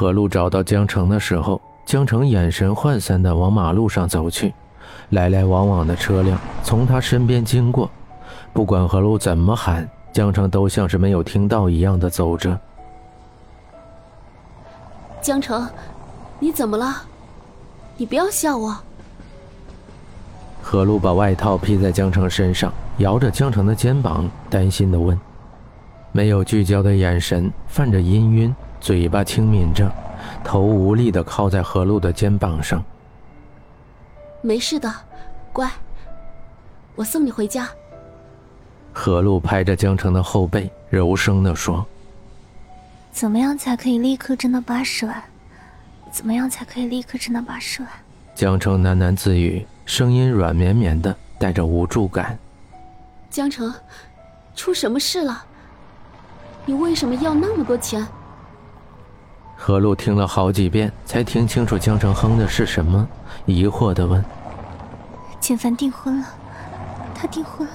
何路找到江城的时候，江城眼神涣散地往马路上走去，来来往往的车辆从他身边经过，不管何路怎么喊，江城都像是没有听到一样的走着。江城，你怎么了？你不要笑我。何路把外套披在江城身上，摇着江城的肩膀，担心地问：“没有聚焦的眼神，泛着氤氲。”嘴巴轻抿着，头无力的靠在何露的肩膀上。没事的，乖，我送你回家。何露拍着江城的后背，柔声的说：“怎么样才可以立刻挣到八十万？怎么样才可以立刻挣到八十万？”江城喃喃自语，声音软绵绵的，带着无助感。江城，出什么事了？你为什么要那么多钱？何露听了好几遍，才听清楚江城哼的是什么，疑惑的问：“简凡订婚了，他订婚了。”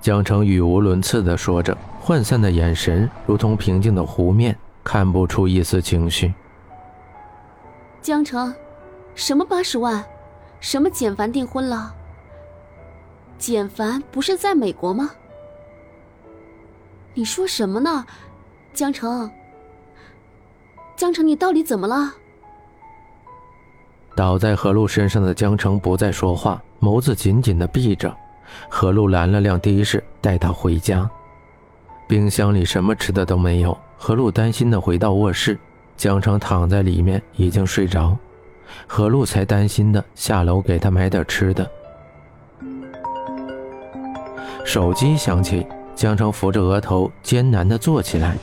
江澄语无伦次的说着，涣散的眼神如同平静的湖面，看不出一丝情绪。江城，什么八十万？什么简凡订婚了？简凡不是在美国吗？你说什么呢，江城？江城，你到底怎么了？倒在何露身上的江城不再说话，眸子紧紧的闭着。何露拦了辆的士，带他回家。冰箱里什么吃的都没有。何露担心的回到卧室，江城躺在里面已经睡着。何露才担心的下楼给他买点吃的。手机响起，江城扶着额头，艰难的坐起来。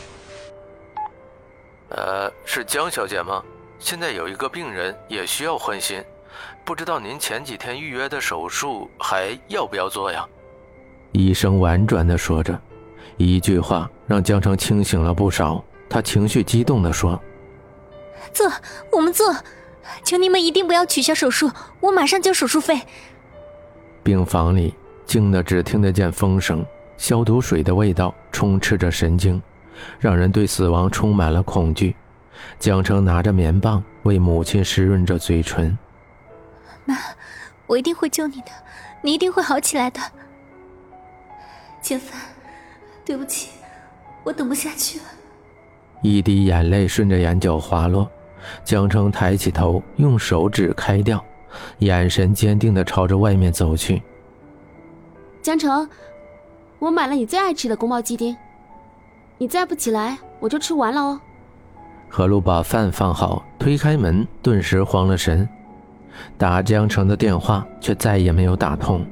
呃，是江小姐吗？现在有一个病人也需要换心，不知道您前几天预约的手术还要不要做呀？医生婉转地说着，一句话让江城清醒了不少。他情绪激动地说：“做，我们做，求你们一定不要取消手术，我马上交手术费。”病房里静的只听得见风声，消毒水的味道充斥着神经。让人对死亡充满了恐惧。江城拿着棉棒为母亲湿润着嘴唇。妈，我一定会救你的，你一定会好起来的。简凡，对不起，我等不下去了。一滴眼泪顺着眼角滑落，江城抬起头，用手指开掉，眼神坚定的朝着外面走去。江城，我买了你最爱吃的宫保鸡丁。你再不起来，我就吃完了哦。何露把饭放好，推开门，顿时慌了神。打江城的电话，却再也没有打通，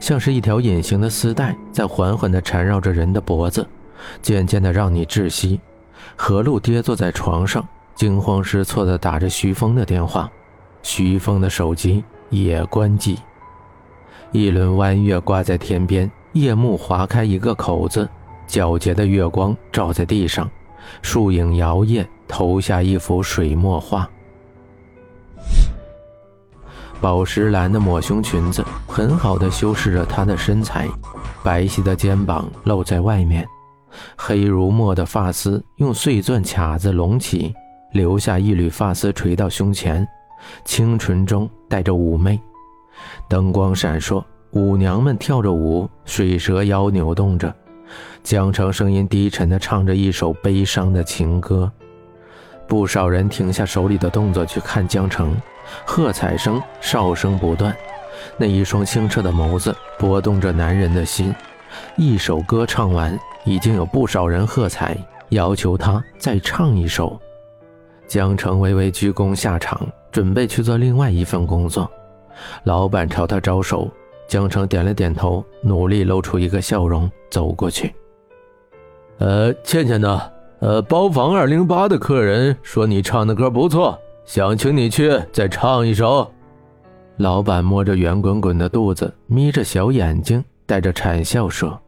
像是一条隐形的丝带，在缓缓地缠绕着人的脖子，渐渐地让你窒息。何露跌坐在床上，惊慌失措地打着徐峰的电话，徐峰的手机也关机。一轮弯月挂在天边，夜幕划开一个口子。皎洁的月光照在地上，树影摇曳，投下一幅水墨画。宝石蓝的抹胸裙子很好的修饰着她的身材，白皙的肩膀露在外面，黑如墨的发丝用碎钻卡子隆起，留下一缕发丝垂到胸前，清纯中带着妩媚。灯光闪烁，舞娘们跳着舞，水蛇腰扭动着。江城声音低沉地唱着一首悲伤的情歌，不少人停下手里的动作去看江城，喝彩声、哨声不断，那一双清澈的眸子拨动着男人的心。一首歌唱完，已经有不少人喝彩，要求他再唱一首。江城微微鞠躬下场，准备去做另外一份工作。老板朝他招手，江城点了点头，努力露出一个笑容，走过去。呃，倩倩呢？呃，包房二零八的客人说你唱的歌不错，想请你去再唱一首。老板摸着圆滚滚的肚子，眯着小眼睛，带着谄笑说：“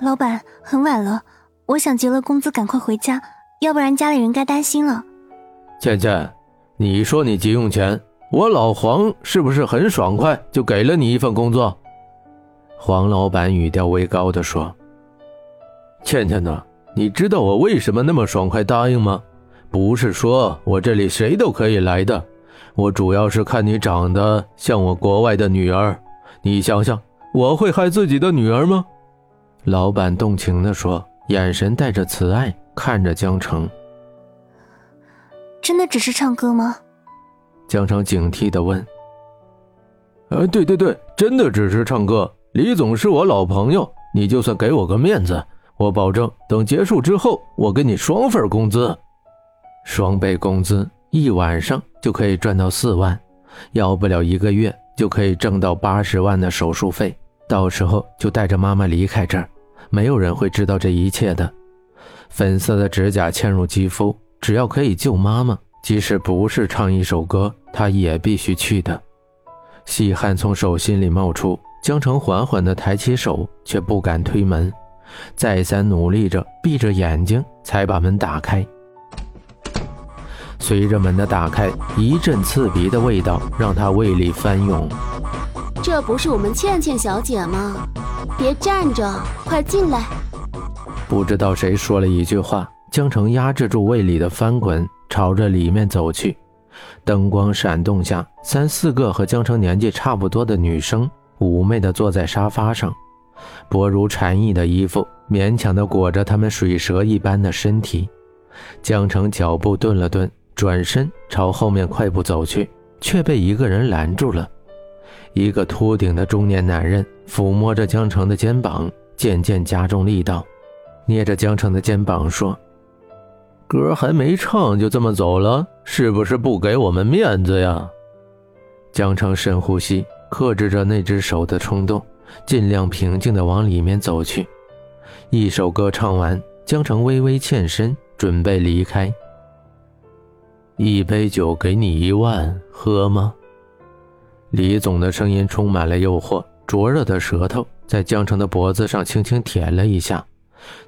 老板，很晚了，我想结了工资赶快回家，要不然家里人该担心了。”倩倩，你说你急用钱，我老黄是不是很爽快就给了你一份工作？黄老板语调微高的说。倩倩呐，你知道我为什么那么爽快答应吗？不是说我这里谁都可以来的，我主要是看你长得像我国外的女儿。你想想，我会害自己的女儿吗？老板动情地说，眼神带着慈爱看着江城。真的只是唱歌吗？江城警惕地问。呃，对对对，真的只是唱歌。李总是我老朋友，你就算给我个面子，我保证等结束之后，我给你双份工资。双倍工资，一晚上就可以赚到四万，要不了一个月就可以挣到八十万的手术费。到时候就带着妈妈离开这儿，没有人会知道这一切的。粉色的指甲嵌入肌肤，只要可以救妈妈，即使不是唱一首歌，他也必须去的。细汗从手心里冒出，江城缓缓地抬起手，却不敢推门，再三努力着，闭着眼睛才把门打开。随着门的打开，一阵刺鼻的味道让他胃里翻涌。这不是我们倩倩小姐吗？别站着，快进来！不知道谁说了一句话，江城压制住胃里的翻滚，朝着里面走去。灯光闪动下，三四个和江城年纪差不多的女生妩媚地坐在沙发上，薄如蝉翼的衣服勉强地裹着他们水蛇一般的身体。江城脚步顿了顿。转身朝后面快步走去，却被一个人拦住了。一个秃顶的中年男人抚摸着江城的肩膀，渐渐加重力道，捏着江城的肩膀说：“歌还没唱就这么走了，是不是不给我们面子呀？”江城深呼吸，克制着那只手的冲动，尽量平静地往里面走去。一首歌唱完，江城微微欠身，准备离开。一杯酒给你一万，喝吗？李总的声音充满了诱惑，灼热的舌头在江城的脖子上轻轻舔了一下。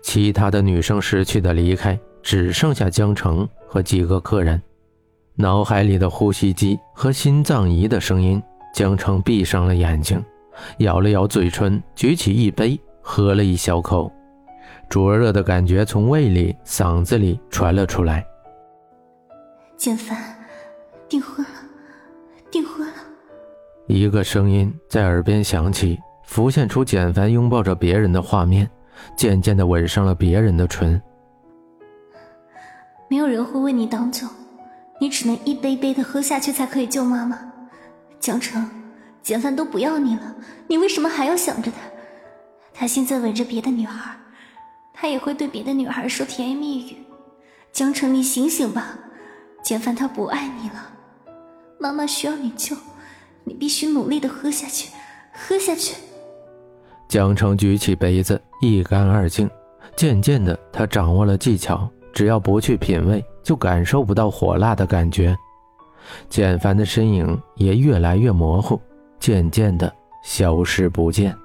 其他的女生识趣的离开，只剩下江城和几个客人。脑海里的呼吸机和心脏仪的声音，江城闭上了眼睛，咬了咬嘴唇，举起一杯，喝了一小口。灼热的感觉从胃里、嗓子里传了出来。简凡，订婚了，订婚了。一个声音在耳边响起，浮现出简凡拥抱着别人的画面，渐渐的吻上了别人的唇。没有人会为你挡酒，你只能一杯杯的喝下去才可以救妈妈。江城，简凡都不要你了，你为什么还要想着他？他现在吻着别的女孩，他也会对别的女孩说甜言蜜语。江城，你醒醒吧！简凡他不爱你了，妈妈需要你救，你必须努力的喝下去，喝下去。江城举起杯子，一干二净。渐渐的，他掌握了技巧，只要不去品味，就感受不到火辣的感觉。简凡的身影也越来越模糊，渐渐地消失不见。